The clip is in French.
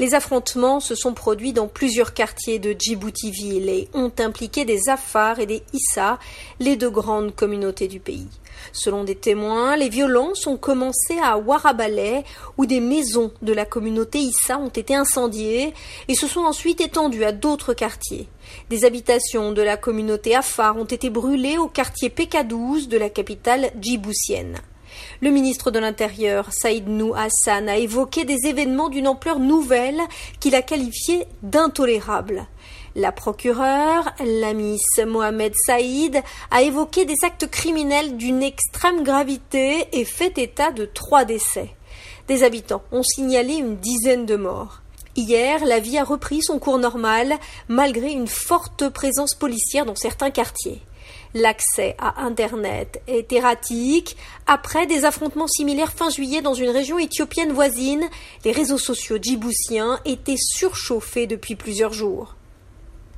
Les affrontements se sont produits dans plusieurs quartiers de Djibouti-ville et ont impliqué des Afars et des Issa, les deux grandes communautés du pays. Selon des témoins, les violences ont commencé à Warabalais, où des maisons de la communauté Issa ont été incendiées et se sont ensuite étendues à d'autres quartiers. Des habitations de la communauté Afar ont été brûlées au quartier PK12 de la capitale djiboutienne. Le ministre de l'Intérieur, Saïd Nou Hassan, a évoqué des événements d'une ampleur nouvelle qu'il a qualifiés d'intolérables. La procureure, la Miss Mohamed Saïd, a évoqué des actes criminels d'une extrême gravité et fait état de trois décès. Des habitants ont signalé une dizaine de morts. Hier, la vie a repris son cours normal, malgré une forte présence policière dans certains quartiers. L'accès à Internet est erratique. Après des affrontements similaires fin juillet dans une région éthiopienne voisine, les réseaux sociaux djiboutiens étaient surchauffés depuis plusieurs jours.